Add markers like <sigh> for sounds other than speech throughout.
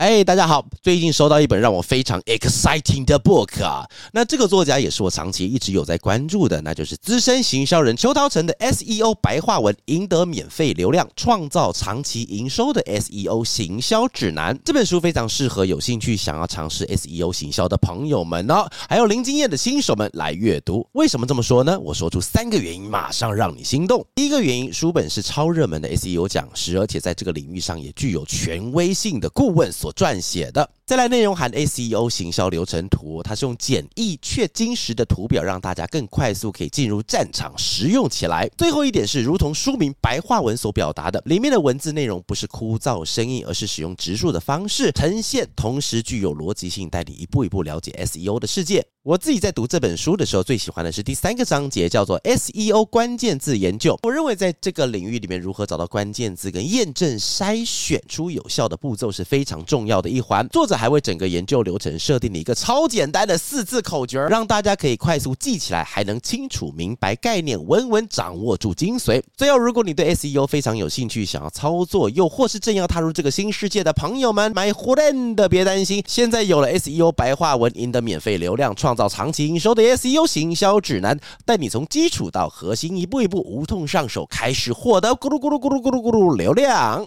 哎，大家好！最近收到一本让我非常 exciting 的 book 啊，那这个作家也是我长期一直有在关注的，那就是资深行销人邱陶成的 SEO 白话文，赢得免费流量，创造长期营收的 SEO 行销指南。这本书非常适合有兴趣想要尝试 SEO 行销的朋友们哦，还有零经验的新手们来阅读。为什么这么说呢？我说出三个原因，马上让你心动。第一个原因，书本是超热门的 SEO 讲师，而且在这个领域上也具有权威性的顾问所撰写的。再来，内容含 SEO 行销流程图，它是用简易却精实的图表，让大家更快速可以进入战场实用起来。最后一点是，如同书名白话文所表达的，里面的文字内容不是枯燥生硬，而是使用直述的方式呈现，同时具有逻辑性，带你一步一步了解 SEO 的世界。我自己在读这本书的时候，最喜欢的是第三个章节，叫做 SEO 关键字研究。我认为在这个领域里面，如何找到关键字跟验证筛选出有效的步骤是非常重要的一环。作者还为整个研究流程设定了一个超简单的四字口诀，让大家可以快速记起来，还能清楚明白概念，稳稳掌握住精髓。最后，如果你对 SEO 非常有兴趣，想要操作，又或是正要踏入这个新世界的朋友们，买货的别担心，现在有了 SEO 白话文赢得免费流量。创造长期营收的 SEO 行销指南，带你从基础到核心，一步一步无痛上手，开始获得咕噜咕噜咕噜咕噜咕噜流量。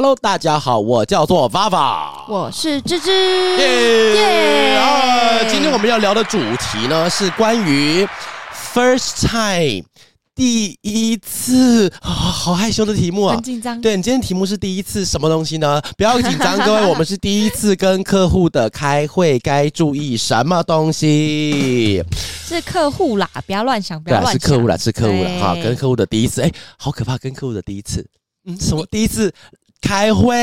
Hello，大家好，我叫做 Vava，我是芝芝。耶！啊，今天我们要聊的主题呢是关于 first time 第一次啊，好害羞的题目啊，很紧张。对，你今天题目是第一次什么东西呢？不要紧张，各位，我们是第一次跟客户的开会，该注意什么东西？是客户啦，不要乱想，不要乱想。是客户啦，是客户啦，哈，跟客户的第一次，哎，好可怕，跟客户的第一次，嗯，什么第一次？开会，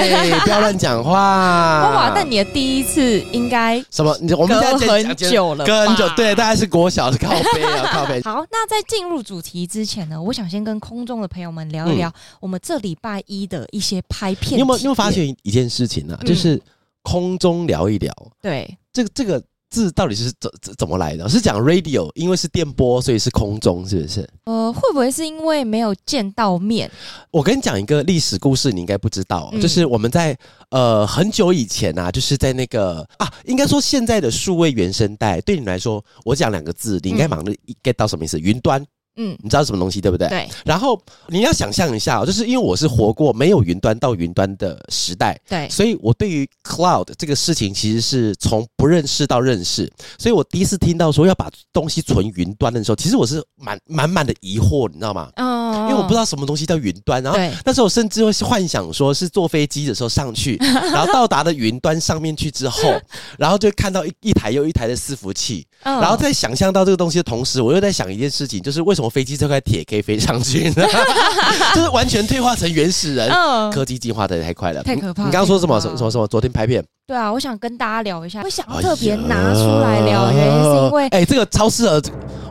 <laughs> 不要乱讲话。哇，但你的第一次应该什么？你我们现在很久了，隔很久，对，大概是国小的靠北啊，靠北。<laughs> 好，那在进入主题之前呢，我想先跟空中的朋友们聊一聊、嗯、我们这礼拜一的一些拍片。你有没有？你有没有发现一件事情呢、啊？就是空中聊一聊。对，这个这个。字到底是怎怎怎么来的？是讲 radio，因为是电波，所以是空中，是不是？呃，会不会是因为没有见到面？我跟你讲一个历史故事，你应该不知道，嗯、就是我们在呃很久以前啊，就是在那个啊，应该说现在的数位原声带，对你来说，我讲两个字，你应该马上 get 到什么意思？云、嗯、端。嗯，你知道什么东西对不对？对。然后你要想象一下，就是因为我是活过没有云端到云端的时代，对，所以我对于 cloud 这个事情其实是从不认识到认识。所以我第一次听到说要把东西存云端的时候，其实我是满满满的疑惑，你知道吗？嗯。因为我不知道什么东西叫云端，然后那时候我甚至会幻想说是坐飞机的时候上去，<laughs> 然后到达的云端上面去之后，然后就看到一一台又一台的伺服器，然后在想象到这个东西的同时，我又在想一件事情，就是为什么。飞机这块铁可以飞上去呢，<laughs> 就是完全退化成原始人。嗯，科技进化的太快了，太可怕。你刚刚说？什么什么什么？昨天拍片？对啊，我想跟大家聊一下。我想要特别拿出来聊，原因是因为，哎，这个超适合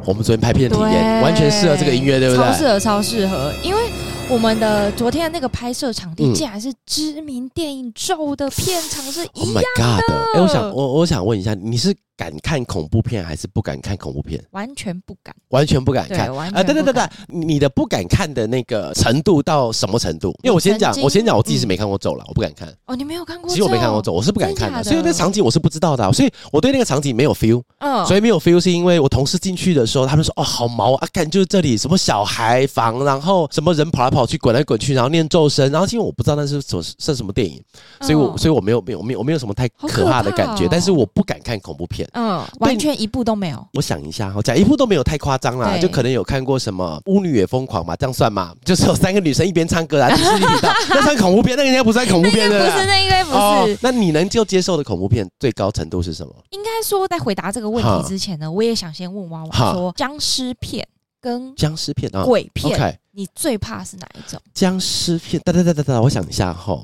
我们昨天拍片的体验，完全适合这个音乐，对不对？超适合，超适合，因为我们的昨天的那个拍摄场地竟然是知名电影咒的片场是一样的。哎，我想我我想问一下，你是？敢看恐怖片还是不敢看恐怖片？完全不敢，完全不敢看。啊，对对对对，你的不敢看的那个程度到什么程度？因为我先讲，我先讲，我自己是没看过咒了，我不敢看。哦，你没有看过？其实我没看过咒，我是不敢看的。所以那场景我是不知道的，所以我对那个场景没有 feel。嗯，所以没有 feel 是因为我同事进去的时候，他们说：“哦，好毛啊，看就是这里什么小孩房，然后什么人跑来跑去，滚来滚去，然后念咒声，然后因为我不知道那是什么是什么电影，所以我所以我没有没有没有我没有什么太可怕的感觉，但是我不敢看恐怖片。嗯，完全。一部都没有，我想一下，我讲一部都没有太夸张啦，就可能有看过什么《巫女也疯狂》嘛，这样算吗？<laughs> 就是有三个女生一边唱歌啊，迪士尼频道，<laughs> 那算恐怖片？那应该不算恐怖片的，不是，那应该不是。哦，那你能就接受的恐怖片最高程度是什么？应该说，在回答这个问题之前呢，我也想先问娃娃说，僵尸片跟僵尸片啊，鬼片，你最怕是哪一种？僵尸片，哒哒哒哒哒，我想一下哈，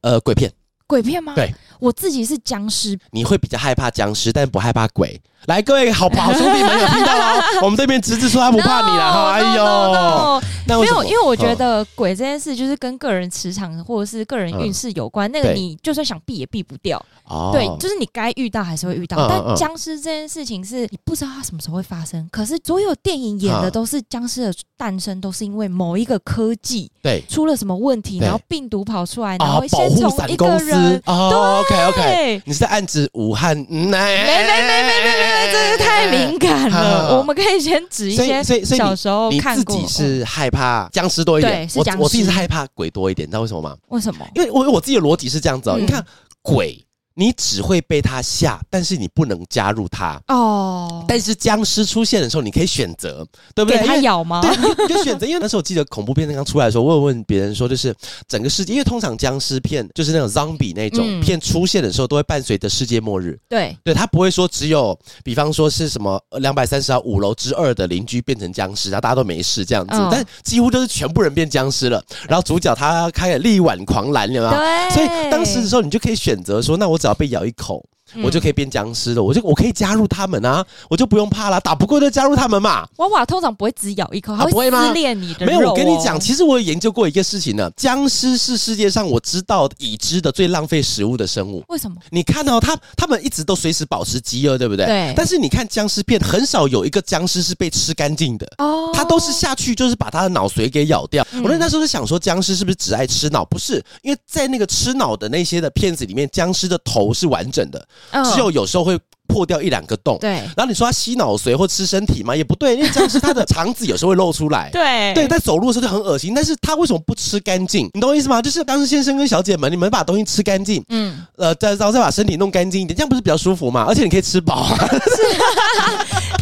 呃，鬼片。鬼片吗？对，我自己是僵尸，你会比较害怕僵尸，但不害怕鬼。来，各位好好兄弟们有听到了？<laughs> 我们这边侄子说他不怕你了哈。哎呦，那没有，因为我觉得鬼这件事就是跟个人磁场或者是个人运势有关。那个你就算想避也避不掉。哦，对，就是你该遇到还是会遇到。但僵尸这件事情是你不知道它什么时候会发生。可是所有电影演的都是僵尸的诞生，都是因为某一个科技对出了什么问题，然后病毒跑出来，然后先从一个人。哦，OK OK，你是在暗指武汉？没没没没没没。这个太敏感了，我们可以先指一些小时候看过。你自己是害怕僵尸多一点，我我自己是害怕鬼多一点，你知道为什么吗？为什么？因为我我自己的逻辑是这样子哦，你看鬼。你只会被他吓，但是你不能加入他哦。但是僵尸出现的时候，你可以选择，对不对？给他咬吗？对，你就选择。因为那时候我记得恐怖片刚出来的时候，我有问别人说，就是整个世界，因为通常僵尸片就是那种 zombie 那种片出现的时候，都会伴随着世界末日。对，对他不会说只有，比方说是什么两百三十号五楼之二的邻居变成僵尸，然后大家都没事这样子，但几乎都是全部人变僵尸了。然后主角他开了力挽狂澜，有没有？对。所以当时的时候，你就可以选择说，那我只要被咬一口。我就可以变僵尸了，我就我可以加入他们啊，我就不用怕了，打不过就加入他们嘛。娃娃通常不会只咬一口，它会撕裂你的肉。没有，我跟你讲，其实我有研究过一个事情呢，僵尸是世界上我知道已知的最浪费食物的生物。为什么？你看到他他们一直都随时保持饥饿，对不对？对。但是你看僵尸片，很少有一个僵尸是被吃干净的哦，他都是下去就是把他的脑髓给咬掉。我那时候是想说，僵尸是不是只爱吃脑？不是，因为在那个吃脑的那些的片子里面，僵尸的头是完整的，只有有时候。会破掉一两个洞，对。然后你说他吸脑髓或吃身体嘛？也不对，因为僵尸他的肠子有时候会露出来，对 <laughs> 对。在走路的时候就很恶心，但是他为什么不吃干净？你懂我意思吗？就是当时先生跟小姐们，你们把东西吃干净，嗯，呃，再然后再把身体弄干净一点，这样不是比较舒服吗？而且你可以吃饱。<laughs>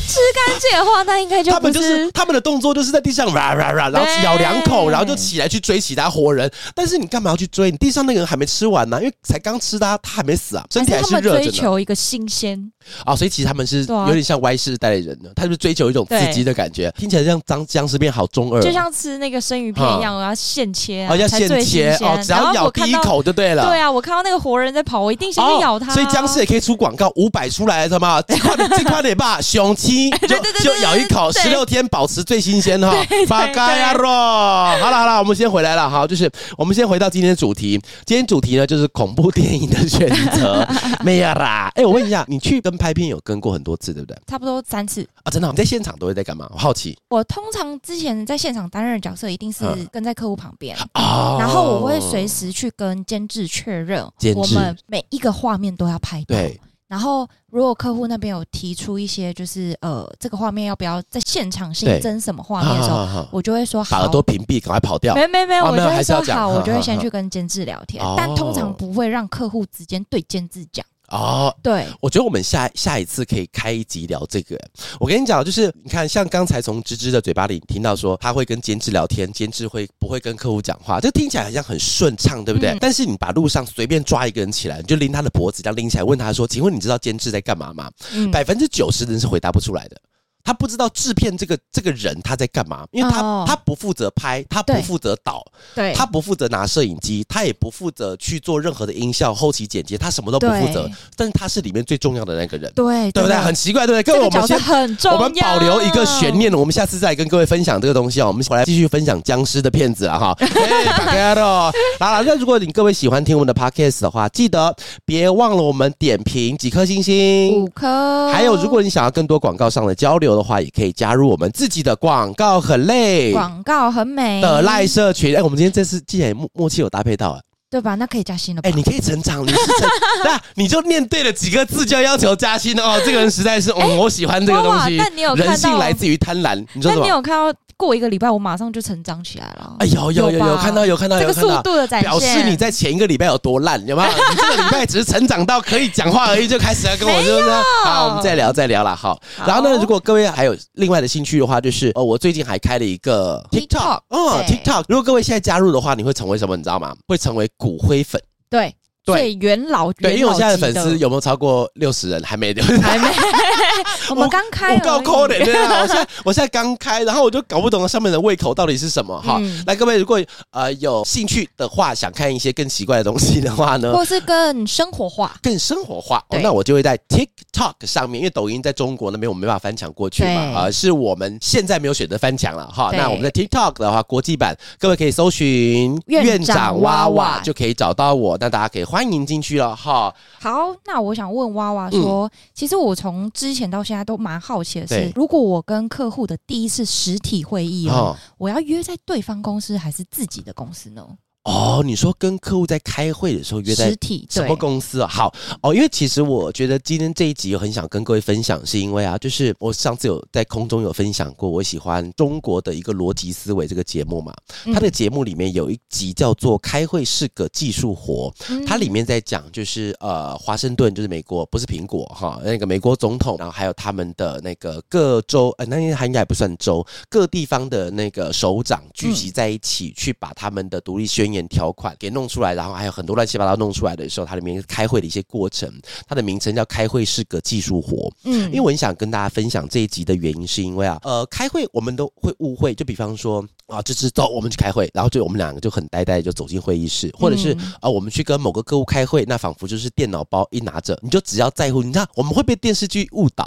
吃干净的话，那应该就他们就是他们的动作就是在地上哇哇哇，然后咬两口，然后就起来去追其他活人。但是你干嘛要去追？你地上那个人还没吃完呢，因为才刚吃的，他还没死啊，身体还是热着的。追求一个新鲜啊，所以其实他们是有点像歪世代的人呢，他是追求一种刺激的感觉，听起来像僵僵尸片好中二，就像吃那个生鱼片一样，我要现切啊，要现切哦，只要咬第一口就对了。对啊，我看到那个活人在跑，我一定先去咬他。所以僵尸也可以出广告，五百出来什么？这块 <laughs> 这块得吧，雄鸡就就。咬一口，十六天保持最新鲜哈。巴嘎呀罗，好了好了，我们先回来了好，就是我们先回到今天的主题。今天主题呢，就是恐怖电影的选择。<laughs> 没有啦，哎，我问一下，你去跟拍片有跟过很多次，对不对？差不多三次啊，真的。你在现场都会在干嘛？我好奇。我通常之前在现场担任的角色，一定是跟在客户旁边啊，然后我会随时去跟监制确认，我们每一个画面都要拍到。对。然后，如果客户那边有提出一些，就是呃，这个画面要不要在现场新增什么画面的时候，我就会说好，把耳朵屏蔽，赶快跑掉。没没没，我就会说好，我就会先去跟监制聊天，但通常不会让客户直接对监制讲。哦，对，我觉得我们下下一次可以开一集聊这个。我跟你讲，就是你看，像刚才从芝芝的嘴巴里听到说，他会跟监制聊天，监制会不会跟客户讲话？这听起来好像很顺畅，对不对？嗯、但是你把路上随便抓一个人起来，你就拎他的脖子，这样拎起来，问他说：“请问你知道监制在干嘛吗？”百分之九十的人是回答不出来的。他不知道制片这个这个人他在干嘛，因为他、oh. 他不负责拍，他不负责导，对，他不负责拿摄影机，他也不负责去做任何的音效、后期剪辑，他什么都不负责。但是他是里面最重要的那个人，对，对不对？很奇怪，对不对？各位，我们先很重要，我们保留一个悬念，我们下次再跟各位分享这个东西哦。我们回来继续分享僵尸的片子啊哈。<laughs> 好了，那如果你各位喜欢听我们的 podcast 的话，记得别忘了我们点评几颗星星，五颗。还有，如果你想要更多广告上的交流的话，也可以加入我们自己的广告很累，广告很美的赖社群。哎，我们今天这次既然默默契有搭配到啊，对吧？那可以加薪了吧？哎，你可以成长，你是成，<laughs> 那你就念对了几个字就要要求加薪哦。这个人实在是，嗯，我喜欢这个东西。但你有看到人性来自于贪婪？你说什么？你有看到？过一个礼拜，我马上就成长起来了。哎，有有有有看到有看到有看到，这个速度的展现，表示你在前一个礼拜有多烂，有没有？<laughs> 你这个礼拜只是成长到可以讲话而已，就开始要跟我就是说，好，我们再聊再聊了。好，然后呢，如果各位还有另外的兴趣的话，就是哦，我最近还开了一个 TikTok，哦，TikTok。如果各位现在加入的话，你会成为什么？你知道吗？会成为骨灰粉。对。最元老对，因为我现在的粉丝有没有超过六十人？<laughs> 还没有，还没。我们刚开，我够抠的对啊！我现在我现在刚开，然后我就搞不懂上面的胃口到底是什么哈。来，各位如果呃有兴趣的话，想看一些更奇怪的东西的话呢，或是更生活化、更生活化，那我就会在 TikTok 上面，因为抖音在中国那边我们没办法翻墙过去嘛，啊，是我们现在没有选择翻墙了哈。那我们在 TikTok 的话，国际版，各位可以搜寻院长娃娃就可以找到我，那大家可以欢迎进去了哈。好，那我想问娃娃说，其实我从之前到现在都蛮好奇的是，如果我跟客户的第一次实体会议哦，我要约在对方公司还是自己的公司呢？哦，你说跟客户在开会的时候约在实体什么公司啊？好哦，因为其实我觉得今天这一集我很想跟各位分享，是因为啊，就是我上次有在空中有分享过，我喜欢中国的一个逻辑思维这个节目嘛。它的节目里面有一集叫做《开会是个技术活》，它里面在讲就是呃，华盛顿就是美国，不是苹果哈，那个美国总统，然后还有他们的那个各州，呃，那应该应该还不算州，各地方的那个首长聚集在一起，去把他们的独立宣言。条款给弄出来，然后还有很多乱七八糟弄出来的时候，它里面开会的一些过程，它的名称叫“开会是个技术活”。嗯，因为我很想跟大家分享这一集的原因，是因为啊，呃，开会我们都会误会，就比方说啊，就是走，我们去开会，然后就我们两个就很呆呆就走进会议室，或者是啊，我们去跟某个客户开会，那仿佛就是电脑包一拿着，你就只要在乎，你知道我们会被电视剧误导，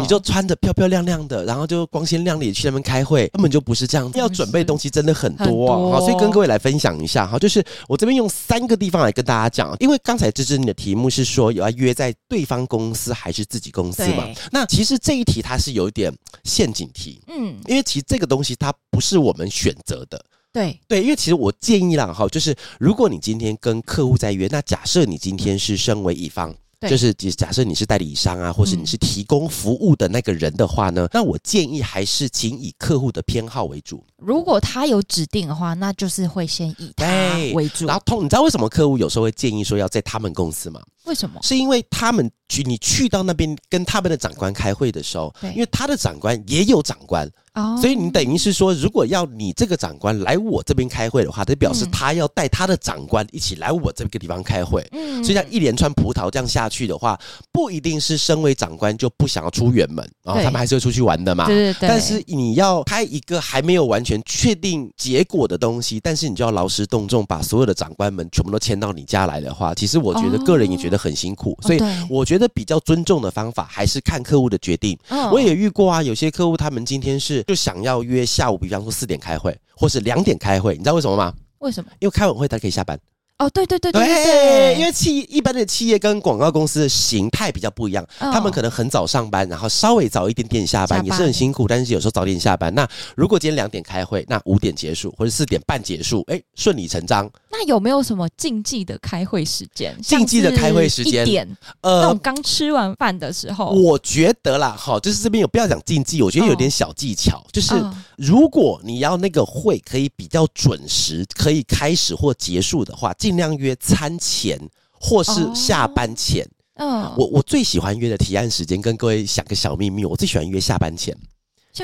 你就穿着漂漂亮亮的，然后就光鲜亮丽去那边开会，根本就不是这样，要准备东西真的很多啊，好，所以跟各位来分享一下。哈，就是我这边用三个地方来跟大家讲，因为刚才芝芝你的题目是说有要约在对方公司还是自己公司嘛？那其实这一题它是有一点陷阱题，嗯，因为其实这个东西它不是我们选择的，对对，因为其实我建议啦哈，就是如果你今天跟客户在约，那假设你今天是身为乙方。就是假设你是代理商啊，或是你是提供服务的那个人的话呢，嗯、那我建议还是请以客户的偏好为主。如果他有指定的话，那就是会先以他为主。然后通，你知道为什么客户有时候会建议说要在他们公司吗？为什么？是因为他们去你去到那边跟他们的长官开会的时候，对因为他的长官也有长官。哦，所以你等于是说，如果要你这个长官来我这边开会的话，他表示他要带他的长官一起来我这个地方开会。嗯，所以像一连串葡萄这样下去的话，不一定是身为长官就不想要出远门，然后他们还是会出去玩的嘛。对对对。但是你要开一个还没有完全确定结果的东西，但是你就要劳师动众把所有的长官们全部都迁到你家来的话，其实我觉得个人也觉得很辛苦。所以我觉得比较尊重的方法还是看客户的决定。我也遇过啊，有些客户他们今天是就想要约下午，比方说四点开会，或是两点开会，你知道为什么吗？为什么？因为开完会他可以下班。哦，对对对对对，对，因为企一般的企业跟广告公司的形态比较不一样，哦、他们可能很早上班，然后稍微早一点点下班，下班也是很辛苦，但是有时候早点下班。那如果今天两点开会，那五点结束或者四点半结束，哎，顺理成章。那有没有什么禁忌的开会时间？禁忌的开会时间，一点，呃，那种刚吃完饭的时候，我觉得啦，哈，就是这边有不要讲禁忌，我觉得有点小技巧，哦、就是如果你要那个会可以比较准时，可以开始或结束的话，尽量约餐前或是下班前，嗯、哦，我我最喜欢约的提案时间，跟各位想个小秘密，我最喜欢约下班前。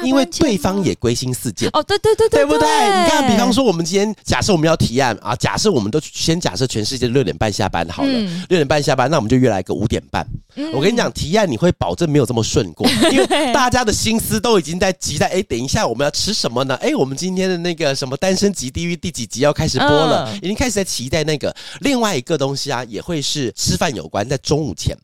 因为对方也归心似箭哦，对对对对，对不对？你看，比方说，我们今天假设我们要提案啊，假设我们都先假设全世界六点半下班好了，六点半下班，那我们就约来个五点半。我跟你讲，提案你会保证没有这么顺过，<laughs> 因为大家的心思都已经在急待。哎，等一下我们要吃什么呢？哎，我们今天的那个什么单身级地狱第几集要开始播了，已经开始在期待那个另外一个东西啊，也会是吃饭有关，在中午前。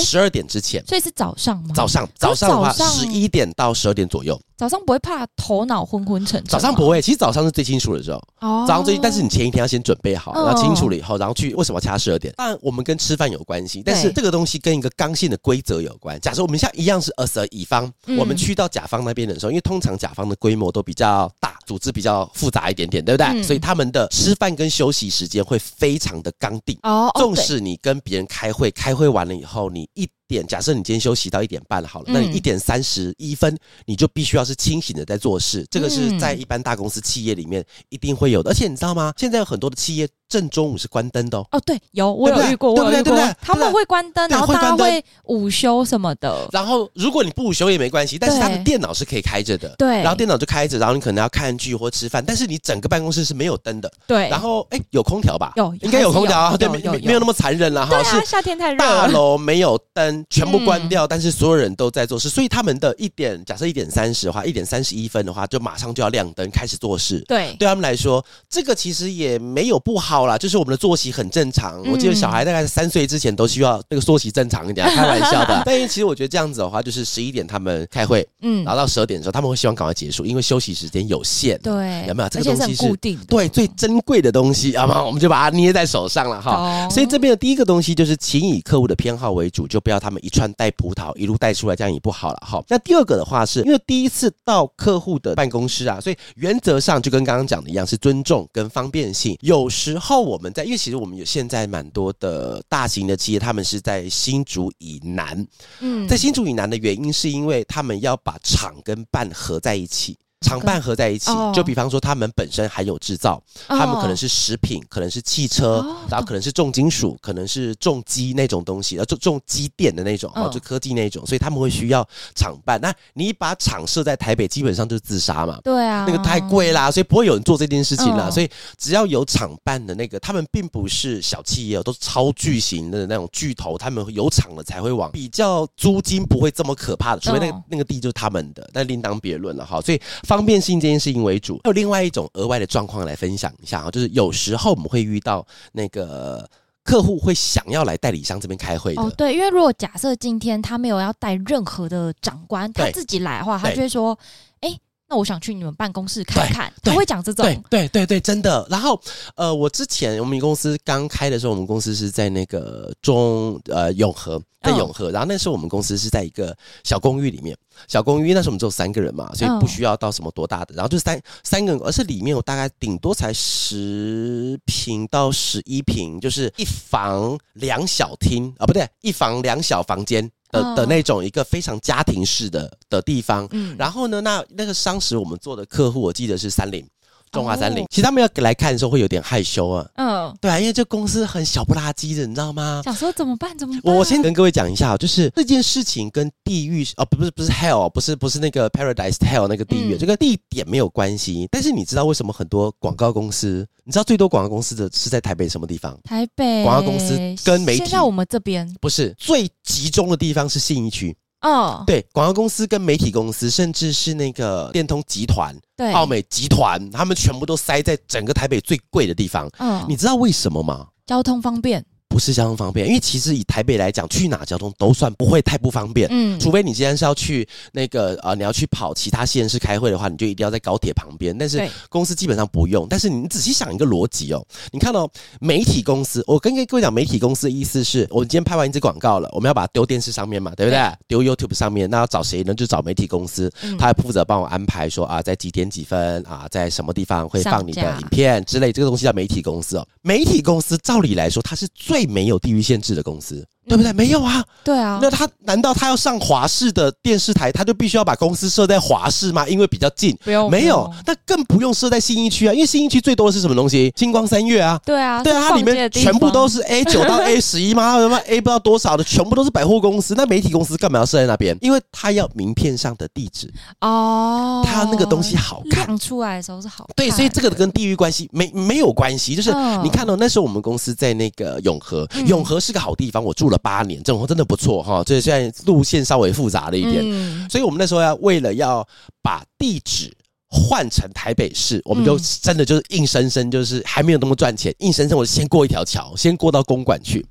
十二点之前，所以是早上吗？早上，早上的话，十一点到十二点左右。早上不会怕头脑昏昏沉沉？早上不会，其实早上是最清楚的时候。哦，早上最，但是你前一天要先准备好，然后清楚了以后，然后去为什么要掐十二点？当然，我们跟吃饭有关系，但是这个东西跟一个刚性的规则有关。假设我们像一样是乙方，我们去到甲方那边的时候，因为通常甲方的规模都比较大，组织比较复杂一点点，对不对？所以他们的吃饭跟休息时间会非常的刚定。哦，纵使你跟别人开会，开会完了以后，你一点，假设你今天休息到一点半好了，那你一点三十一分，你就必须要是清醒的在做事。这个是在一般大公司企业里面一定会有的。而且你知道吗？现在有很多的企业正中午是关灯的哦。哦，对，有我有遇过，对不对？对不对？他们会关灯，然后大家会午休什么的。然后如果你不午休也没关系，但是他的电脑是可以开着的。对，然后电脑就开着，然后你可能要看剧或吃饭，但是你整个办公室是没有灯的。对，然后哎，有空调吧？有，应该有空调啊。对，没没有那么残忍了哈。是夏天太热，大楼没有灯，全部关掉，但是所有人都在做事，所以他们的一点，假设一点三十的话，一点三十一分的话，就马上就要亮灯开始做事。对，对他们来说，这个其实也没有不好啦，就是我们的作息很正常。我记得小孩大概三岁之前都需要那个作息正常一点，开玩笑的。<laughs> 但是其实我觉得这样子的话，就是十一点他们开会，嗯，然后到十二点的时候他们会希望赶快结束，因为休息时间有限。对，有没有这个东西是固定的？对，最珍贵的东西，好吗？我们就把它捏在手上了哈。所以这边的第一个东西就是，请以客户的偏好为主，就不要他们一串带葡萄一路带出来，这样也不好了哈。那第二个的话是，是因为第一次到客户的办公室啊，所以原则上就跟刚刚讲的一样，是尊重跟方便性。有时候我们在，因为其实我们有现在蛮多的大型的企业，他们是在新竹以南。嗯，在新竹以南的原因，是因为他们要把厂跟办合在一起。厂办合在一起，就比方说他们本身还有制造，他们可能是食品，可能是汽车，然后可能是重金属，可能是重机那种东西，呃，重重机电的那种，哦，就科技那种，所以他们会需要厂办。那你把厂设在台北，基本上就是自杀嘛。对啊，那个太贵啦，所以不会有人做这件事情啦。所以只要有厂办的那个，他们并不是小企业，都是超巨型的那种巨头，他们有厂了才会往比较租金不会这么可怕的，除非那个那个地就是他们的，那另当别论了哈。所以。方便性这件事情为主，还有另外一种额外的状况来分享一下啊，就是有时候我们会遇到那个客户会想要来代理商这边开会的。哦，对，因为如果假设今天他没有要带任何的长官，他自己来的话，他就会说，哎。那我想去你们办公室看看，他会讲这种，对对对对，真的。然后，呃，我之前我们公司刚开的时候，我们公司是在那个中呃永和，在永和。然后那时候我们公司是在一个小公寓里面，小公寓那时候我们只有三个人嘛，所以不需要到什么多大的。然后就是三三个人，而是里面我大概顶多才十平到十一平，就是一房两小厅啊，不对，一房两小房间。的的那种一个非常家庭式的的地方，嗯，然后呢，那那个当时我们做的客户，我记得是三菱。中华三菱，其实他们要来看的时候会有点害羞啊。嗯，对啊，因为这公司很小不拉几的，你知道吗？想说怎么办？怎么办？我先跟各位讲一下，就是这件事情跟地狱哦，不是不是 hell，不是不是那个 paradise hell 那个地狱，这个地点没有关系。但是你知道为什么很多广告公司，你知道最多广告公司的是在台北什么地方？台北广告公司跟媒体，现在我们这边不是最集中的地方是信义区。哦，对，广告公司跟媒体公司，甚至是那个电通集团、对，奥美集团，他们全部都塞在整个台北最贵的地方。嗯，你知道为什么吗？交通方便。不是交通方便，因为其实以台北来讲，去哪交通都算不会太不方便。嗯，除非你今天是要去那个呃，你要去跑其他县市开会的话，你就一定要在高铁旁边。但是公司基本上不用。但是你仔细想一个逻辑哦，你看哦，媒体公司，我跟各位讲，媒体公司的意思是我们今天拍完一支广告了，我们要把它丢电视上面嘛，对不对？丢 YouTube 上面，那要找谁呢？就找媒体公司，他还负责帮我安排说啊，在几点几分啊，在什么地方会放你的影片之类，这个东西叫媒体公司哦。媒体公司照理来说，它是最没有地域限制的公司。对不对？没有啊。对啊。那他难道他要上华视的电视台，他就必须要把公司设在华视吗？因为比较近。不用。没有，那更不用设在新一区啊，因为新一区最多的是什么东西？金光三月啊。对啊。对啊，它里面全部都是 A 九到 A 十一吗？<laughs> 什么 A 不知道多少的，全部都是百货公司。那媒体公司干嘛要设在那边？因为他要名片上的地址哦，他那个东西好看，出来的时候是好看。对，所以这个跟地域关系没没有关系，就是你看到那时候我们公司在那个永和，永和是个好地方，我住了八年，这种真的不错哈。这现在路线稍微复杂了一点，嗯、所以我们那时候要为了要把地址换成台北市，我们就真的就是硬生生就是还没有那么赚钱，硬生生我先过一条桥，先过到公馆去。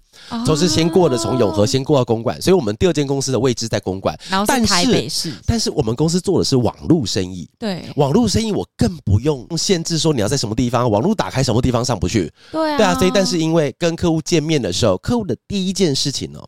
都是先过的，从永和先过到公馆，所以我们第二间公司的位置在公馆，然后是台北市。但是我们公司做的是网络生意，对，网络生意我更不用限制说你要在什么地方，网络打开什么地方上不去，对啊，对啊。所以但是因为跟客户见面的时候，客户的第一件事情呢，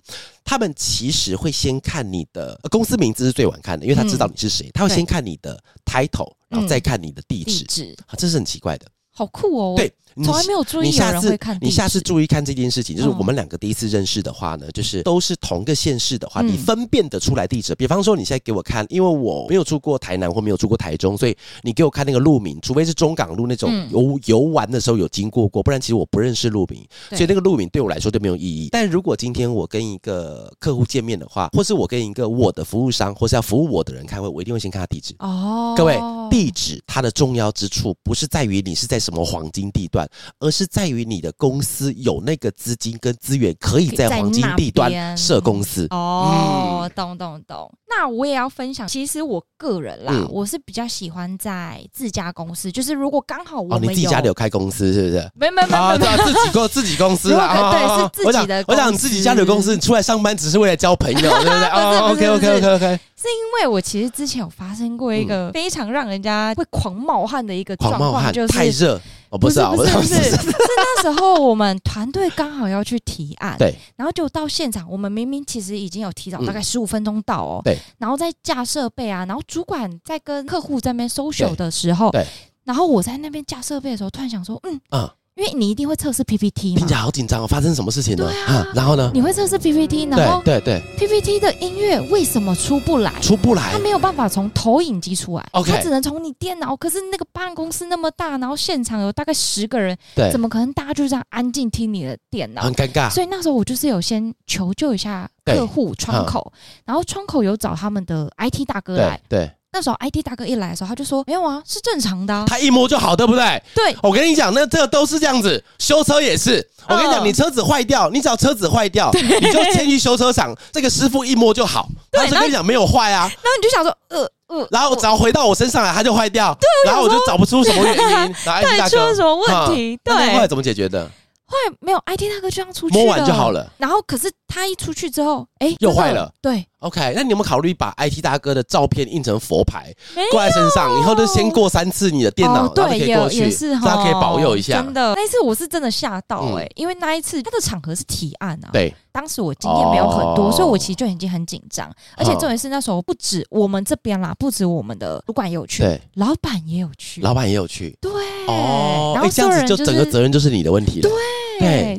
他们其实会先看你的公司名字是最晚看的，因为他知道你是谁，他会先看你的 title，然后再看你的地址，地址，这是很奇怪的。好酷哦！对，从来没有注意有人会看地址。你下次注意看这件事情，就是我们两个第一次认识的话呢，就是都是同个县市的话，你分辨得出来地址。比方说，你现在给我看，因为我没有住过台南或没有住过台中，所以你给我看那个路名，除非是中港路那种游游玩的时候有经过过，不然其实我不认识路名，所以那个路名对我来说就没有意义。但如果今天我跟一个客户见面的话，或是我跟一个我的服务商或是要服务我的人开会，我一定会先看他地址。哦，各位，地址它的重要之处不是在于你是在什么黄金地段，而是在于你的公司有那个资金跟资源可以在黄金地段设公司。哦，嗯、懂懂懂。那我也要分享，其实我个人啦，嗯、我是比较喜欢在自家公司，就是如果刚好我们、哦、你自己家里有开公司，是不是？没没没没，自己公自己公司啊，对，是自己的。我想你自己家里有公司，你出来上班只是为了交朋友，对不对？哦，OK OK OK OK。是因为我其实之前有发生过一个非常让人家会狂冒汗的一个状况，就是太热。哦，不是啊，不是不是，是那时候我们团队刚好要去提案，对，然后就到现场，我们明明其实已经有提早大概十五分钟到哦，对，然后在架设备啊，然后主管在跟客户在那边 social 的时候，对，然后我在那边架设备的时候，突然想说，嗯嗯。因为你一定会测试 PPT 嘛，听起来好紧张哦！发生什么事情了？对啊，然后呢？你会测试 PPT，然后对对对，PPT 的音乐为什么出不来？出不来，它没有办法从投影机出来，OK，它只能从你电脑。可是那个办公室那么大，然后现场有大概十个人，对，怎么可能大家就这样安静听你的电脑？很尴尬。所以那时候我就是有先求救一下客户窗口，然后窗口有找他们的 IT 大哥来，对。那时候 IT 大哥一来的时候，他就说没有啊，是正常的、啊。他一摸就好，对不对？对，我跟你讲，那这个都是这样子，修车也是。我跟你讲，你车子坏掉，你只要车子坏掉，你就先去修车厂，这个师傅一摸就好。对他是跟你讲没有坏啊，然后你就想说，呃呃，然后只要回到我身上来，它就坏掉。对，然后我就找不出什么原因，然后 IT 大哥出了什么问题？对，后来怎么解决的？后来没有，IT 大哥就这样出去摸完就好了。然后可是他一出去之后，哎、欸，又坏了。对。OK，那你有没有考虑把 IT 大哥的照片印成佛牌挂在身上？以后就先过三次你的电脑，然后可以过去，大家可以保佑一下。真的，那一次我是真的吓到哎，因为那一次他的场合是提案啊。对，当时我经验没有很多，所以我其实就已经很紧张。而且重点是那时候不止我们这边啦，不止我们的主管也有去，对，老板也有去，老板也有去。对，哦，然后这样子就整个责任就是你的问题了。对，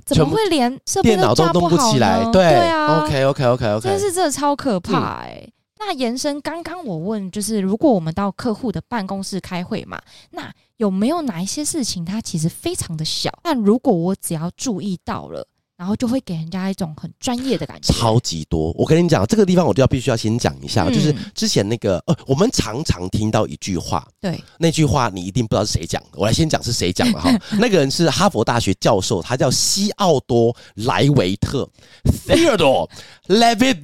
怎么会连电脑都弄不起来？对啊，OK OK OK OK，但是这超可怕哎。那延伸刚刚我问，就是如果我们到客户的办公室开会嘛，那有没有哪一些事情它其实非常的小，但如果我只要注意到了。然后就会给人家一种很专业的感觉，超级多。我跟你讲，这个地方我就要必须要先讲一下，嗯、就是之前那个呃，我们常常听到一句话，对，那句话你一定不知道是谁讲的。我来先讲是谁讲的哈，<laughs> 那个人是哈佛大学教授，他叫西奥多莱维特 （Theodore <laughs> Levitt）。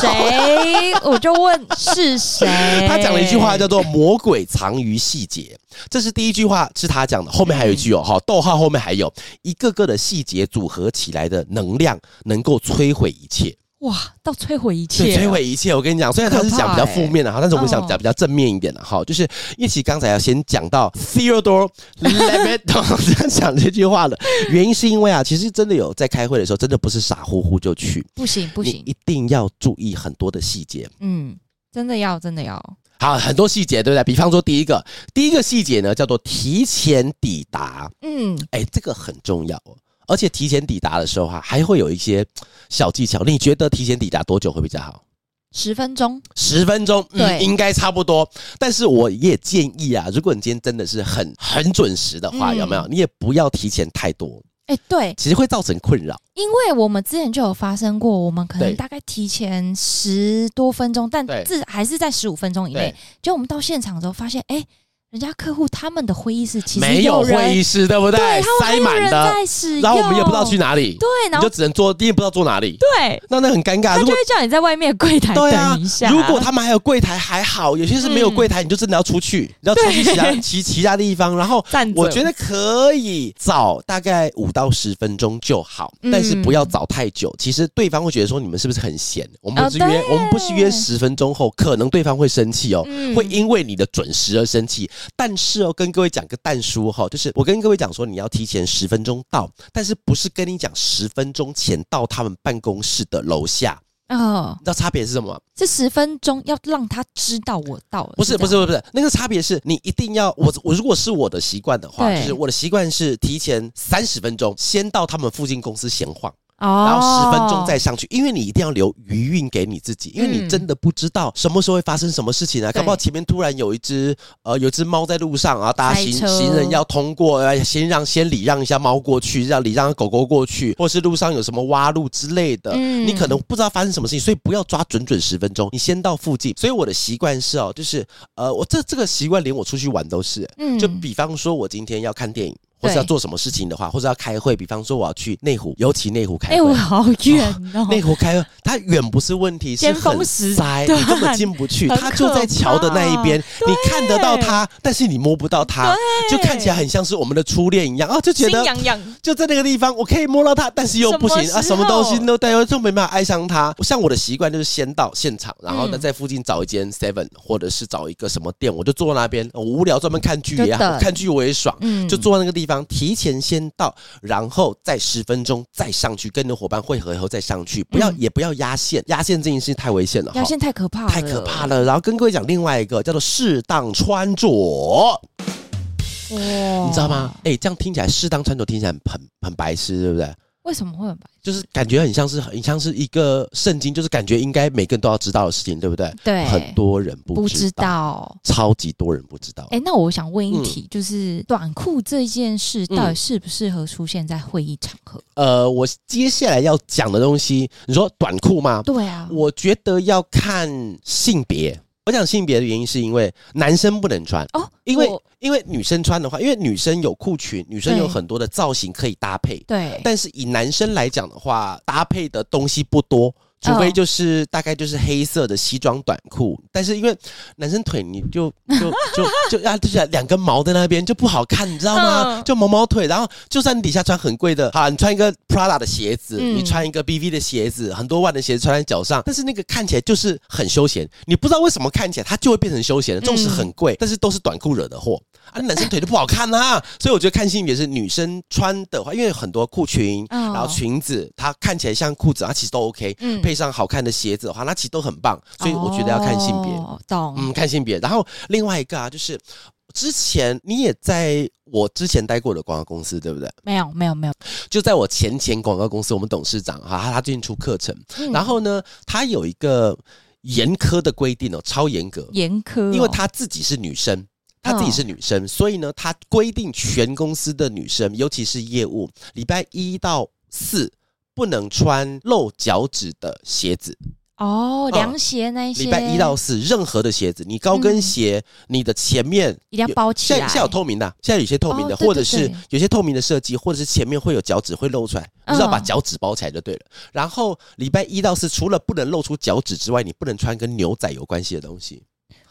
谁？我就问是谁？<laughs> 他讲了一句话叫做“魔鬼藏于细节”。这是第一句话，是他讲的。后面还有一句哦，哈，逗号后面还有一个个的细节组合起来的能量，能够摧毁一切。哇，到摧毁一切，摧毁一切。我跟你讲，虽然他是讲比较负面的哈，但是我们想讲比较正面一点的哈，就是一起刚才要先讲到 Theodore Levitt <laughs> 讲这句话的原因，是因为啊，其实真的有在开会的时候，真的不是傻乎乎就去，不行不行，一定要注意很多的细节。嗯，真的要，真的要。好，很多细节，对不对？比方说，第一个，第一个细节呢，叫做提前抵达。嗯，哎，这个很重要，而且提前抵达的时候哈，还会有一些小技巧。你觉得提前抵达多久会比较好？十分钟。十分钟，嗯，对，应该差不多。但是我也建议啊，如果你今天真的是很很准时的话，有没有？你也不要提前太多。哎，欸、对，其实会造成困扰，因为我们之前就有发生过，我们可能大概提前十多分钟，但至还是在十五分钟以内，就我们到现场之后发现，哎。人家客户他们的会议室其实没有会议室，对不对？对，塞满的，然后我们也不知道去哪里，对，然后就只能坐，你也不知道坐哪里，对，那那很尴尬。他就会叫你在外面柜台等一下。如果他们还有柜台还好，有些是没有柜台，你就真的要出去，你要出去其他其其他地方。然后我觉得可以早大概五到十分钟就好，但是不要早太久。其实对方会觉得说你们是不是很闲？我们不是约，我们不是约十分钟后，可能对方会生气哦，会因为你的准时而生气。但是哦，跟各位讲个但书哈，就是我跟各位讲说，你要提前十分钟到，但是不是跟你讲十分钟前到他们办公室的楼下，哦，你知道差别是什么？这十分钟要让他知道我到了。不是不是不是，那个差别是你一定要我我如果是我的习惯的话，就是我的习惯是提前三十分钟先到他们附近公司闲晃。然后十分钟再上去，因为你一定要留余韵给你自己，因为你真的不知道什么时候会发生什么事情啊！搞不好前面突然有一只呃，有只猫在路上，然后大家行行人要通过，先让先礼让一下猫过去，让礼让狗狗过去，或是路上有什么挖路之类的，你可能不知道发生什么事情，所以不要抓准准十分钟，你先到附近。所以我的习惯是哦，就是呃，我这这个习惯连我出去玩都是，就比方说我今天要看电影。或是要做什么事情的话，或者要开会，比方说我要去内湖，尤其内湖开会，内湖好远哦。内湖开会，它远不是问题，是很塞，你根本进不去。它就在桥的那一边，你看得到它，但是你摸不到它，就看起来很像是我们的初恋一样啊，就觉得就在那个地方，我可以摸到它，但是又不行啊，什么东西都带，就没办法爱上它。像我的习惯就是先到现场，然后呢在附近找一间 Seven，或者是找一个什么店，我就坐那边，我无聊专门看剧也好，看剧我也爽，就坐在那个地方。提前先到，然后再十分钟再上去，跟你的伙伴会合以后再上去，不要、嗯、也不要压线，压线这件事情太危险了，压线太可怕了，太可怕了。然后跟各位讲另外一个叫做适当穿着，哇，你知道吗？哎、欸，这样听起来适当穿着听起来很很很白痴，对不对？为什么会很白？就是感觉很像是很像是一个圣经，就是感觉应该每个人都要知道的事情，对不对？对，很多人不知道，不知道，超级多人不知道。哎、欸，那我想问一题，嗯、就是短裤这件事到底适不适合出现在会议场合？呃，我接下来要讲的东西，你说短裤吗？对啊，我觉得要看性别。我讲性别的原因是因为男生不能穿哦，因为因为女生穿的话，因为女生有裤裙，女生有很多的造型可以搭配，对。但是以男生来讲的话，搭配的东西不多。除非就是大概就是黑色的西装短裤，但是因为男生腿你就就就就啊，就是两根毛在那边就不好看，你知道吗？就毛毛腿，然后就算你底下穿很贵的，好，你穿一个 Prada 的鞋子，你穿一个 BV 的鞋子，很多万的鞋子穿在脚上，但是那个看起来就是很休闲，你不知道为什么看起来它就会变成休闲的，纵使很贵，但是都是短裤惹的祸。啊，男生腿就不好看啊，所以我觉得看性别是女生穿的话，因为有很多裤裙，然后裙子它看起来像裤子，它其实都 OK，配上好看的鞋子的话，那其实都很棒。所以我觉得要看性别，懂？嗯，看性别。然后另外一个啊，就是之前你也在我之前待过的广告公司，对不对？没有，没有，没有。就在我前前广告公司，我们董事长哈，他最近出课程，然后呢，他有一个严苛的规定哦，超严格，严苛，因为他自己是女生。她自己是女生，哦、所以呢，她规定全公司的女生，尤其是业务，礼拜一到四不能穿露脚趾的鞋子。哦，凉鞋那些。礼拜一到四，任何的鞋子，你高跟鞋，嗯、你的前面一定要包起来。现在有透明的，现在有些透明的，或者是有些透明的设计，或者是前面会有脚趾会露出来，你知道把脚趾包起来就对了。嗯、然后礼拜一到四，除了不能露出脚趾之外，你不能穿跟牛仔有关系的东西。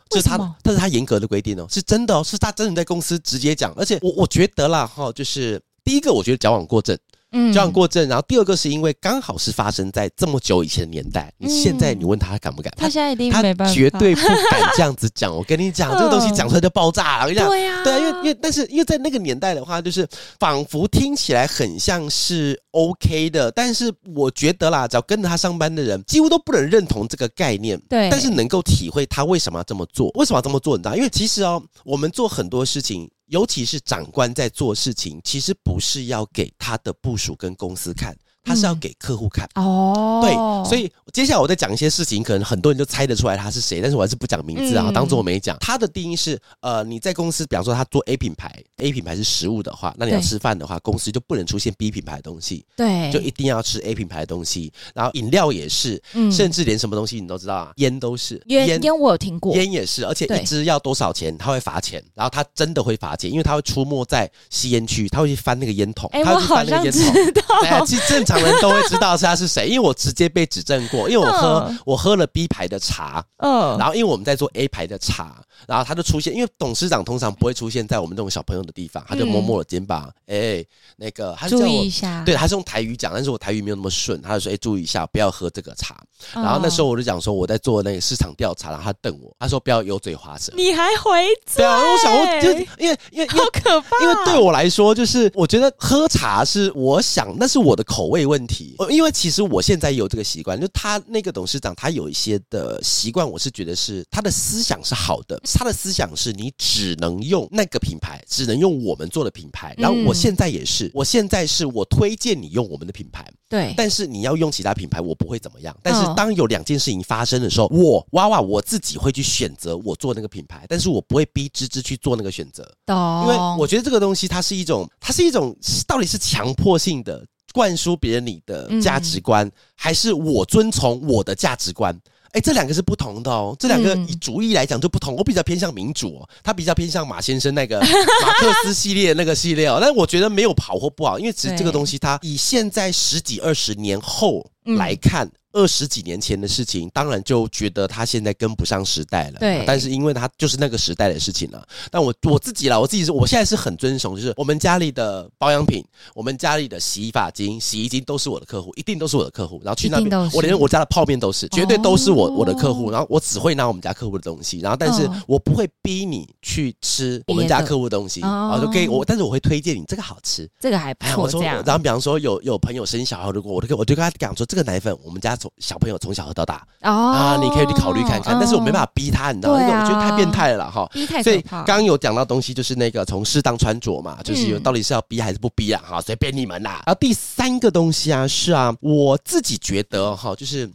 这是他，但是他严格的规定哦，是真的哦，是他真的在公司直接讲，而且我我觉得啦哈，就是第一个，我觉得矫枉过正。嗯，这样过正，然后第二个是因为刚好是发生在这么久以前的年代，你现在你问他，他敢不敢？他现在一定没办法，他绝对不敢这样子讲。我跟你讲，<laughs> 这个东西讲出来就爆炸了。我跟你讲，对呀，对啊，因为因为但是因为在那个年代的话，就是仿佛听起来很像是 OK 的，但是我觉得啦，只要跟着他上班的人，几乎都不能认同这个概念。对，但是能够体会他为什么要这么做，为什么要这么做？你知道？因为其实哦，我们做很多事情。尤其是长官在做事情，其实不是要给他的部署跟公司看。他是要给客户看。哦，对，所以接下来我再讲一些事情，可能很多人就猜得出来他是谁，但是我还是不讲名字啊，当做我没讲。他的定义是，呃，你在公司，比方说他做 A 品牌，A 品牌是食物的话，那你要吃饭的话，公司就不能出现 B 品牌的东西，对，就一定要吃 A 品牌的东西。然后饮料也是，甚至连什么东西你都知道啊，烟都是，烟烟我有听过，烟也是，而且一支要多少钱，他会罚钱，然后他真的会罚钱，因为他会出没在吸烟区，他会去翻那个烟筒，他会去翻那个烟筒，对，其实正常人都会知道。是他是谁？因为我直接被指证过，因为我喝我喝了 B 牌的茶，嗯，然后因为我们在做 A 牌的茶，然后他就出现，因为董事长通常不会出现在我们这种小朋友的地方，他就摸摸我的肩膀，哎，那个他就叫我注意一下，对，他是用台语讲，但是我台语没有那么顺，他就说，哎，注意一下，不要喝这个茶。然后那时候我就讲说我在做那个市场调查，然后他瞪我，他说不要油嘴滑舌，你还回嘴？对啊，我想我就因为因为好可怕，因为对我来说，就是我觉得喝茶是我想那是我的口味。会问题。因为其实我现在也有这个习惯，就他那个董事长，他有一些的习惯，我是觉得是他的思想是好的。他的思想是你只能用那个品牌，只能用我们做的品牌。然后我现在也是，我现在是我推荐你用我们的品牌，对。但是你要用其他品牌，我不会怎么样。但是当有两件事情发生的时候，我娃娃我自己会去选择我做那个品牌，但是我不会逼芝芝去做那个选择。因为我觉得这个东西它是一种，它是一种到底是强迫性的灌输别人你的价值观，还是我遵从我的价值观？哎，这两个是不同的哦。这两个以主义来讲就不同。我比较偏向民主哦，他比较偏向马先生那个 <laughs> 马克思系列那个系列哦。但是我觉得没有好或不好，因为其实这个东西它以现在十几二十年后来看。二十几年前的事情，当然就觉得他现在跟不上时代了。对，但是因为他就是那个时代的事情了。但我我自己啦，我自己是，我现在是很尊崇，就是我们家里的保养品，我们家里的洗发精、洗衣精都是我的客户，一定都是我的客户。然后去那边，我连我家的泡面都是，绝对都是我我的客户。然后我只会拿我们家客户的东西，然后但是我不会逼你去吃我们家客户的东西。然后就可以我，但是我会推荐你这个好吃，这个还不错。这样，然后比方说有有朋友生小孩，如果我就我就跟他讲说，这个奶粉我们家从小朋友从小。喝到大啊，你可以去考虑看看，但是我没办法逼他，你知道吗？那个我觉得太变态了哈。所以刚刚有讲到东西，就是那个从适当穿着嘛，就是有到底是要逼还是不逼啊？哈，随便你们啦。然后第三个东西啊，是啊，我自己觉得哈，就是。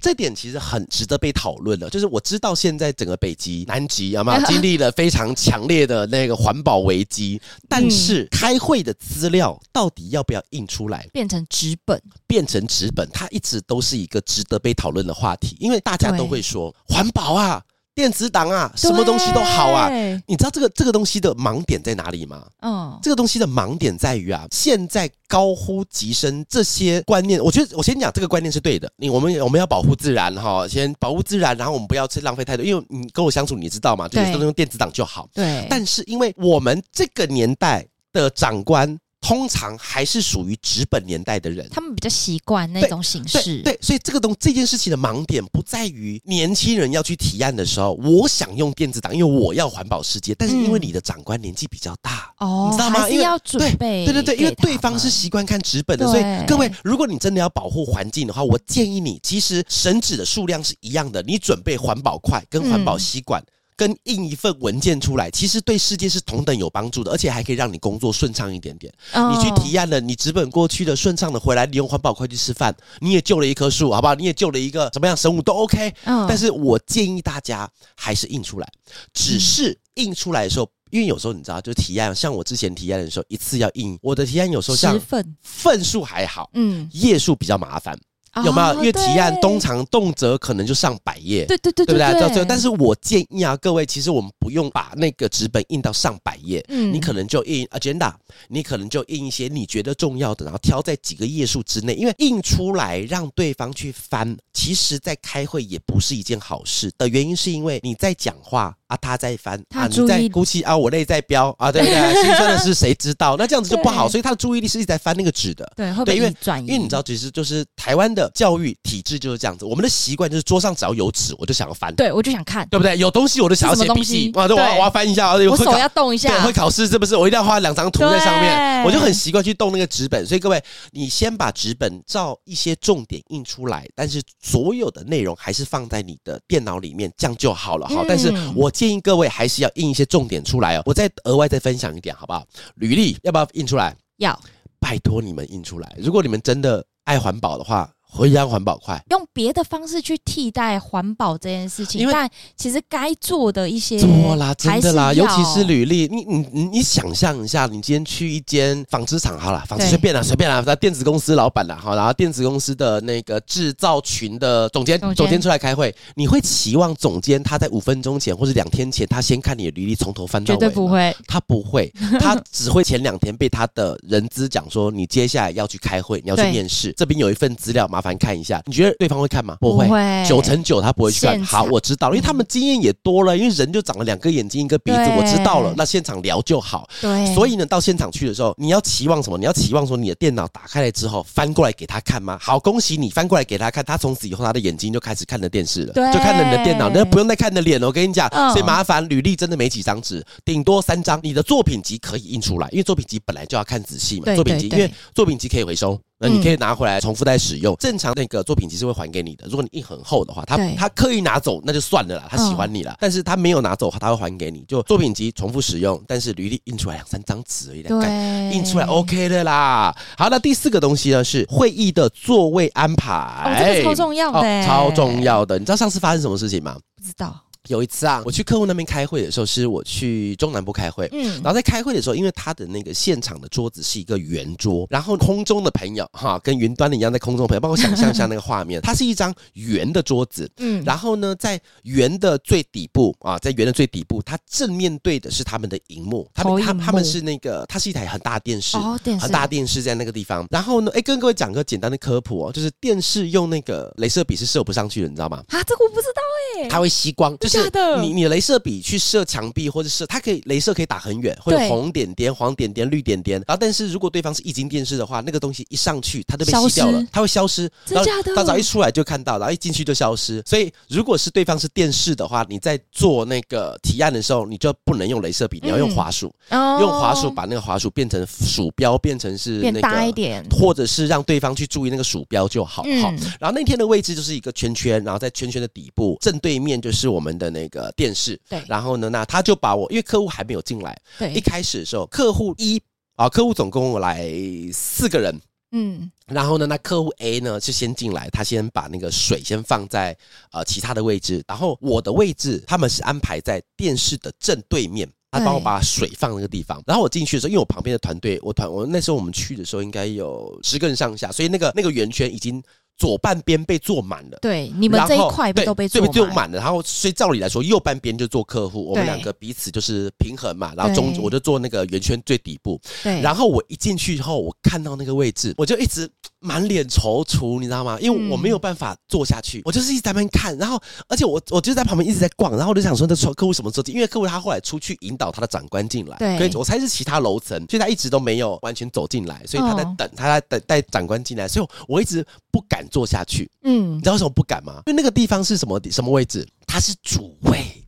这点其实很值得被讨论的，就是我知道现在整个北极、南极有没有 <laughs> 经历了非常强烈的那个环保危机，但是开会的资料到底要不要印出来，变成纸本？变成纸本，它一直都是一个值得被讨论的话题，因为大家都会说环保啊。电子档啊，什么东西都好啊。你知道这个这个东西的盲点在哪里吗？嗯，这个东西的盲点在于啊，现在高呼极声这些观念，我觉得我先讲这个观念是对的。你我们我们要保护自然哈，先保护自然，然后我们不要去浪费太多。因为你跟我相处，你知道吗？就是都用电子档就好。对。但是因为我们这个年代的长官。通常还是属于纸本年代的人，他们比较习惯那种形式。对，所以这个东这件事情的盲点不在于年轻人要去提案的时候，我想用电子档，因为我要环保世界。但是因为你的长官年纪比较大，哦、嗯，你知道吗？因为要准备，对对对对，因为对方是习惯看纸本的，所以各位，如果你真的要保护环境的话，我建议你，其实省纸的数量是一样的，你准备环保筷跟环保吸管。嗯跟印一份文件出来，其实对世界是同等有帮助的，而且还可以让你工作顺畅一点点。Oh. 你去提案了，你直本过去的顺畅的回来，你用环保筷去吃饭，你也救了一棵树，好不好？你也救了一个怎么样生物都 OK。Oh. 但是我建议大家还是印出来，只是印出来的时候，因为有时候你知道，就提案，像我之前提案的时候，一次要印我的提案，有时候像份份数还好，嗯，页数比较麻烦。有没有？因为提案通常动辄可能就上百页，对对对，对不对？到最后，但是我建议啊，各位，其实我们不用把那个纸本印到上百页，嗯，你可能就印 agenda，你可能就印一些你觉得重要的，然后挑在几个页数之内，因为印出来让对方去翻，其实在开会也不是一件好事的原因，是因为你在讲话。啊，他在翻啊，你在鼓起啊，我泪在飙啊，对不对？<laughs> 心酸的是谁知道？那这样子就不好，所以他的注意力是一直在翻那个纸的。对，对，因为因为你知道，其实就是台湾的教育体制就是这样子。我们的习惯就是桌上只要有纸，我就想要翻。对，我就想看，对不对？有东西我就想要写笔记哇，对，我我要翻一下，我手要动一下。对，会考试是不是？我一定要画两张图在上面，我就很习惯去动那个纸本。所以各位，你先把纸本照一些重点印出来，但是所有的内容还是放在你的电脑里面，这样就好了。好，但是我建议各位还是。要印一些重点出来哦，我再额外再分享一点，好不好？履历要不要印出来？要，拜托你们印出来。如果你们真的爱环保的话。回家环保快，用别的方式去替代环保这件事情，因为但其实该做的一些做啦，真的啦，尤其是履历，你你你你想象一下，你今天去一间纺织厂，好了，纺织随便啦，随便啦，那电子公司老板啦，好，然后电子公司的那个制造群的总监，总监。出来开会，你会期望总监他在五分钟前或者两天前，他先看你的履历从头翻到尾？绝对不会，他不会，<laughs> 他只会前两天被他的人资讲说，你接下来要去开会，你要去面试，这边有一份资料嘛。麻烦看一下，你觉得对方会看吗？不会，九成九他不会去看。好，我知道了，因为他们经验也多了，因为人就长了两个眼睛一个鼻子，我知道了。那现场聊就好。对，所以呢，到现场去的时候，你要期望什么？你要期望说你的电脑打开来之后翻过来给他看吗？好，恭喜你翻过来给他看，他从此以后他的眼睛就开始看着电视了，就看着你的电脑，那不用再看你的脸了。我跟你讲，所以麻烦履历真的没几张纸，顶多三张。你的作品集可以印出来，因为作品集本来就要看仔细嘛。作品集因为作品集可以回收。那你可以拿回来重复再使用。正常那个作品集是会还给你的。如果你印很厚的话，他他刻意拿走那就算了啦，他喜欢你了。但是他没有拿走，他会还给你。就作品集重复使用，但是履历印出来两三张纸而已，对，印出来 OK 的啦。好，那第四个东西呢是会议的座位安排，哦，这个超重要的，哦，超重要的。你知道上次发生什么事情吗？不知道。有一次啊，我去客户那边开会的时候，是我去中南部开会，嗯，然后在开会的时候，因为他的那个现场的桌子是一个圆桌，然后空中的朋友哈，跟云端的一样，在空中的朋友，帮我想象一下那个画面，它是一张圆的桌子，嗯，然后呢，在圆的最底部啊，在圆的最底部，它正面对的是他们的荧幕，他们他他们是那个，它是一台很大电视，哦，电视，很大电视在那个地方，然后呢，哎，跟各位讲个简单的科普哦，就是电视用那个镭射笔是射不上去的，你知道吗？啊，这个我不知道哎，它会吸光，就是你你。镭射笔去射墙壁，或者射它可以镭射可以打很远，会有红点点、黄点点、绿点点。然后，但是如果对方是液晶电视的话，那个东西一上去，它就被吸掉了，它会消失。真的假的？到早一出来就看到，然后一进去就消失。所以，如果是对方是电视的话，你在做那个提案的时候，你就不能用镭射笔，你要用滑鼠，嗯、用滑鼠把那个滑鼠变成鼠标，变成是那个变大一点，或者是让对方去注意那个鼠标就好。嗯、好。然后那天的位置就是一个圈圈，然后在圈圈的底部正对面就是我们的那个电视。对，然后呢？那他就把我，因为客户还没有进来，对，一开始的时候，客户一啊，客户总共来四个人，嗯，然后呢，那客户 A 呢是先进来，他先把那个水先放在呃其他的位置，然后我的位置他们是安排在电视的正对面，他帮我把水放那个地方，然后我进去的时候，因为我旁边的团队，我团我那时候我们去的时候应该有十个人上下，所以那个那个圆圈已经。左半边被坐满了，对，你们这一块都被坐满了。然后，所以照理来说，右半边就做客户，我们两个彼此就是平衡嘛。然后中我就坐那个圆圈最底部。对。然后我一进去以后，我看到那个位置，我就一直满脸踌躇，你知道吗？因为我没有办法坐下去，我就是一直在那边看。然后，而且我我就在旁边一直在逛。然后我就想说，那客户什么时候进？因为客户他后来出去引导他的长官进来，对，所以我猜是其他楼层，所以他一直都没有完全走进来，所以他在等，他在等带长官进来，所以我一直不敢坐下去。嗯，你知道为什么不敢吗？因为那个地方是什么什么位置？它是主位。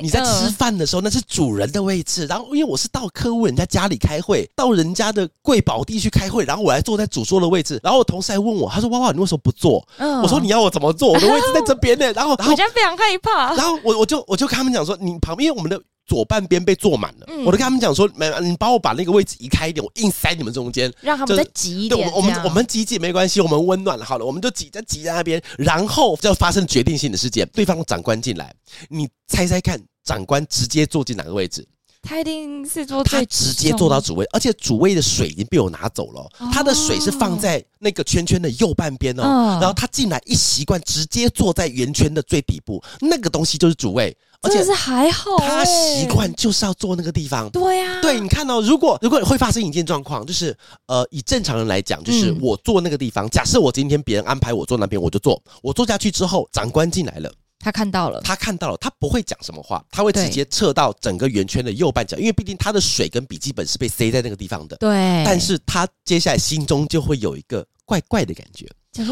你在吃饭的时候，那是主人的位置。然后，因为我是到客户人家家里开会，到人家的贵宝地去开会，然后我还坐在主桌的位置。然后我同事还问我，他说：“哇哇，你为什么不坐？”我说：“你要我怎么坐？我的位置在这边呢。”然后，然后我现在非常害怕。然后我我就我就跟他们讲说：“你旁边，因为我们的。”左半边被坐满了，嗯、我都跟他们讲说，没，你帮我把那个位置移开一点，我硬塞你们中间，让他们再挤一点。对，我们我们挤挤没关系，我们温暖了，好了，我们就挤在挤在那边，然后就发生决定性的事件，对方的长官进来，你猜猜看，长官直接坐进哪个位置？他一定是坐最，他直接坐到主位，而且主位的水已经被我拿走了，哦、他的水是放在那个圈圈的右半边哦，嗯、然后他进来一习惯，直接坐在圆圈的最底部，那个东西就是主位。而且是还好，他习惯就是要坐那个地方。对呀，对，你看到，如果如果会发生一件状况，就是呃，以正常人来讲，就是我坐那个地方。假设我今天别人安排我坐那边，我就坐。我坐下去之后，长官进来了，他看到了，他看到了，他不会讲什么话，他会直接撤到整个圆圈的右半角，因为毕竟他的水跟笔记本是被塞在那个地方的。对，但是他接下来心中就会有一个怪怪的感觉。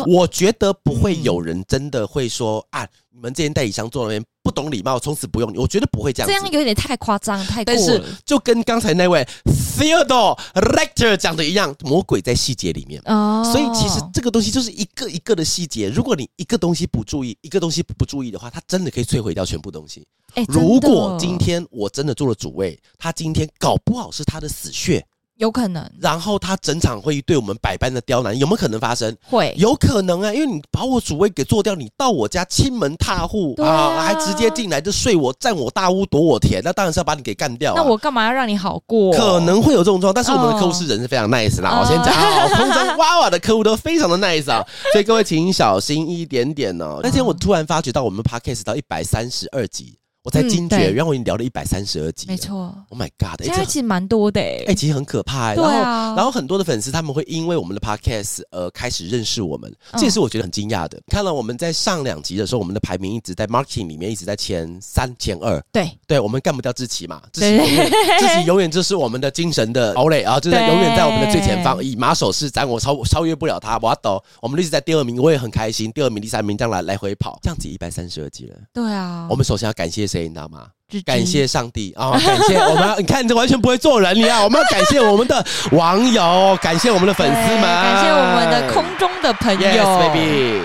我觉得不会有人真的会说啊。你们这些代理商做那边不懂礼貌，从此不用你。我觉得不会这样，这样有点太夸张，太过了。但是就跟刚才那位 Theodore Lecter 讲的一样，魔鬼在细节里面。哦，所以其实这个东西就是一个一个的细节。如果你一个东西不注意，一个东西不注意的话，它真的可以摧毁掉全部东西。欸，如果今天我真的做了主位，他今天搞不好是他的死穴。有可能，然后他整场会议对我们百般的刁难，有没有可能发生？会，有可能啊，因为你把我主位给做掉，你到我家亲门踏户啊，啊，还直接进来就睡我，占我大屋夺我田，那当然是要把你给干掉，啊。那我干嘛要让你好过？可能会有这种状况，但是我们的客户是人是非常 nice 啦。我先讲啊，空中娃娃的客户都非常的 nice 啊，<laughs> 所以各位请小心一点点哦。那天我突然发觉到我们 podcast 到一百三十二集。我才惊觉，然后我已经聊了一百三十二集。没错，Oh my God，现在其实蛮多的哎，哎，其实很可怕。然后，然后很多的粉丝他们会因为我们的 Podcast 而开始认识我们，这也是我觉得很惊讶的。看了我们在上两集的时候，我们的排名一直在 Marketing 里面一直在前三、前二。对，对，我们干不掉志奇嘛，<laughs> 志奇永远，志奇永远就是我们的精神的堡垒啊，就在永远在我们的最前方，以马首是瞻，我超超越不了他。我要抖，我们一直在第二名，我也很开心。第二名、第三名这样来来回跑，这样子一百三十二集了。对啊，我们首先要感谢谁？谁？你知道吗？感谢上帝啊、哦！感谢我们，你看你这完全不会做人，你啊！<laughs> 我们要感谢我们的网友，感谢我们的粉丝们，感谢我们的空中的朋友，Yes, baby。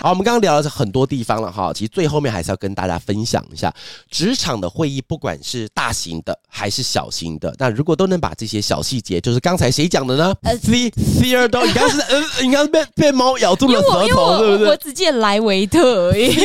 好，我们刚刚聊了很多地方了哈，其实最后面还是要跟大家分享一下，职场的会议，不管是大型的还是小型的，那如果都能把这些小细节，就是刚才谁讲的呢？呃，<laughs> Theodore，你刚是呃，你刚被被猫咬住了舌头，对不对？我只记得莱维特而已。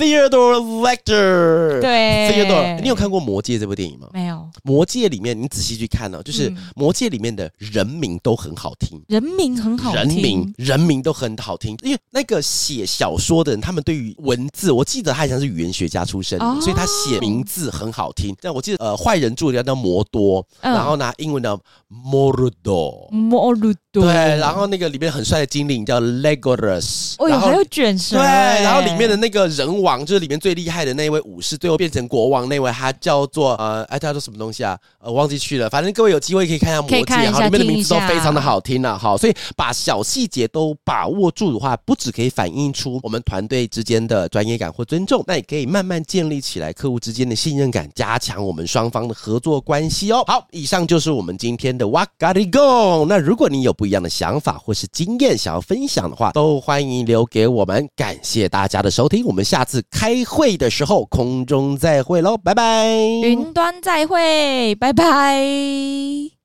Theodore Lecter，对，Theodore，你有看过《魔戒》这部电影吗？没有，《魔戒》里面你仔细去看呢，就是《魔戒》里面的人名都很好听，人名很好听，人名人名都很好听，因为那个写小说的人，他们对于文字，我记得他好像是语言学家出身，所以他写名字很好听。但我记得呃，坏人住的叫摩多，然后呢英文的 Mordor，Mordor，对，然后那个里面很帅的精灵叫 Legolas，哦，还有卷舌，对，然后里面的那个人王。就是里面最厉害的那一位武士，最后变成国王那位，他叫做呃，哎，他叫做什么东西啊？呃，忘记去了。反正各位有机会可以看一下《魔戒》，哈，里面的名字都非常的好听了，哈。所以把小细节都把握住的话，不只可以反映出我们团队之间的专业感或尊重，那也可以慢慢建立起来客户之间的信任感，加强我们双方的合作关系哦。好，以上就是我们今天的 What Got It Gone。那如果你有不一样的想法或是经验想要分享的话，都欢迎留给我们。感谢大家的收听，我们下次。开会的时候，空中再会喽，拜拜。云端再会，拜拜。